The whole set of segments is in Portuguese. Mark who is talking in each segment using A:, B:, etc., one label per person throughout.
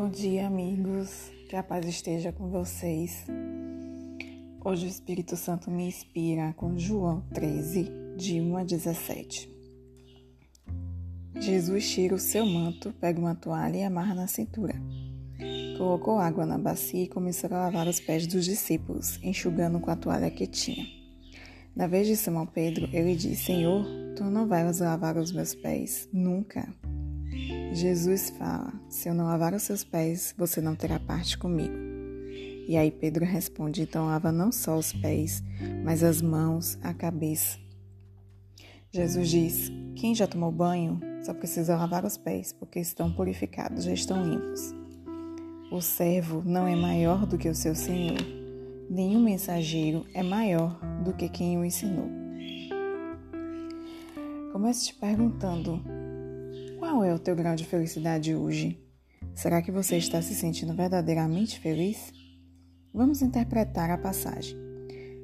A: Bom dia, amigos. Que a paz esteja com vocês. Hoje o Espírito Santo me inspira com João 13, de 1 a 17. Jesus tira o seu manto, pega uma toalha e amarra na cintura. Colocou água na bacia e começou a lavar os pés dos discípulos, enxugando com a toalha que tinha. Na vez de Simão Pedro, ele disse: Senhor, tu não vais lavar os meus pés nunca. Jesus fala: Se eu não lavar os seus pés, você não terá parte comigo. E aí Pedro responde: Então lava não só os pés, mas as mãos, a cabeça. Jesus diz: Quem já tomou banho só precisa lavar os pés, porque estão purificados, já estão limpos. O servo não é maior do que o seu senhor, nenhum mensageiro é maior do que quem o ensinou. Comece te perguntando: qual é o teu grau de felicidade hoje? Será que você está se sentindo verdadeiramente feliz? Vamos interpretar a passagem.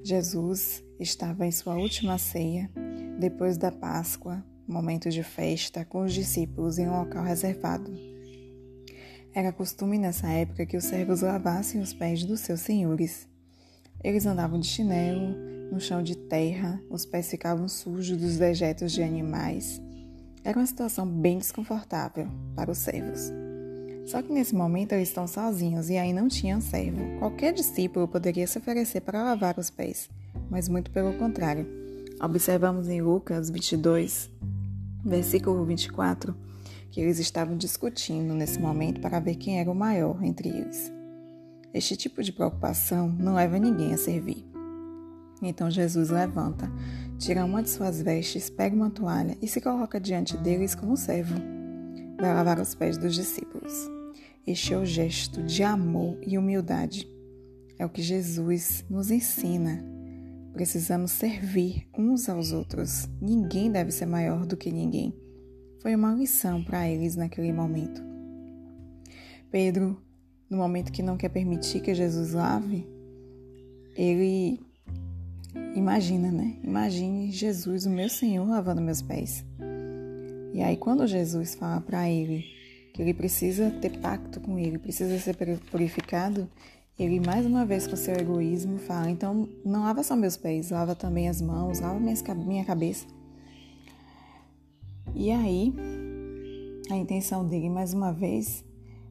A: Jesus estava em sua última ceia, depois da Páscoa, momento de festa, com os discípulos em um local reservado. Era costume nessa época que os servos lavassem os pés dos seus senhores. Eles andavam de chinelo, no chão de terra, os pés ficavam sujos dos dejetos de animais. Era uma situação bem desconfortável para os servos. Só que nesse momento eles estão sozinhos e aí não tinham servo. Qualquer discípulo poderia se oferecer para lavar os pés, mas muito pelo contrário. Observamos em Lucas 22, versículo 24, que eles estavam discutindo nesse momento para ver quem era o maior entre eles. Este tipo de preocupação não leva ninguém a servir. Então Jesus levanta, tira uma de suas vestes, pega uma toalha e se coloca diante deles como servo. Vai lavar os pés dos discípulos. Este é o gesto de amor e humildade. É o que Jesus nos ensina. Precisamos servir uns aos outros. Ninguém deve ser maior do que ninguém. Foi uma lição para eles naquele momento. Pedro, no momento que não quer permitir que Jesus lave, ele Imagina, né? Imagine Jesus, o meu Senhor, lavando meus pés. E aí, quando Jesus fala para ele que ele precisa ter pacto com ele, precisa ser purificado, ele mais uma vez com seu egoísmo fala: então não lava só meus pés, lava também as mãos, lava minha cabeça. E aí, a intenção dele mais uma vez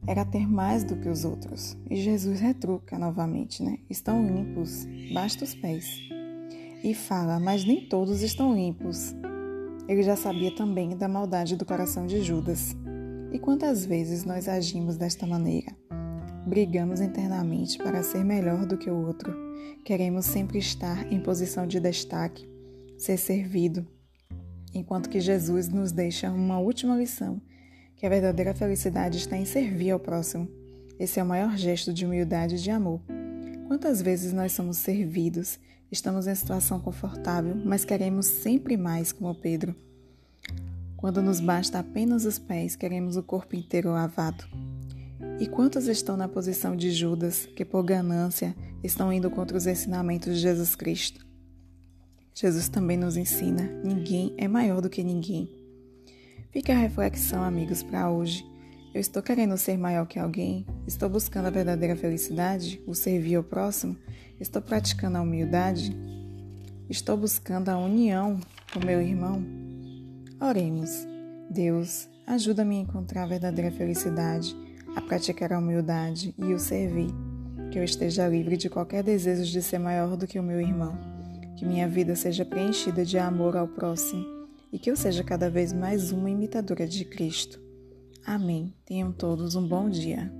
A: era ter mais do que os outros. E Jesus retruca novamente, né? Estão limpos, basta os pés e fala: Mas nem todos estão limpos. Ele já sabia também da maldade do coração de Judas. E quantas vezes nós agimos desta maneira? Brigamos internamente para ser melhor do que o outro. Queremos sempre estar em posição de destaque, ser servido, enquanto que Jesus nos deixa uma última lição: que a verdadeira felicidade está em servir ao próximo. Esse é o maior gesto de humildade e de amor. Quantas vezes nós somos servidos Estamos em situação confortável, mas queremos sempre mais, como Pedro. Quando nos basta apenas os pés, queremos o corpo inteiro lavado. E quantos estão na posição de Judas, que por ganância estão indo contra os ensinamentos de Jesus Cristo? Jesus também nos ensina: ninguém é maior do que ninguém. Fica a reflexão, amigos, para hoje. Eu estou querendo ser maior que alguém? Estou buscando a verdadeira felicidade? O servir ao próximo? Estou praticando a humildade? Estou buscando a união com meu irmão? Oremos. Deus, ajuda-me a encontrar a verdadeira felicidade, a praticar a humildade e o servir. Que eu esteja livre de qualquer desejo de ser maior do que o meu irmão. Que minha vida seja preenchida de amor ao próximo e que eu seja cada vez mais uma imitadora de Cristo. Amém. Tenham todos um bom dia.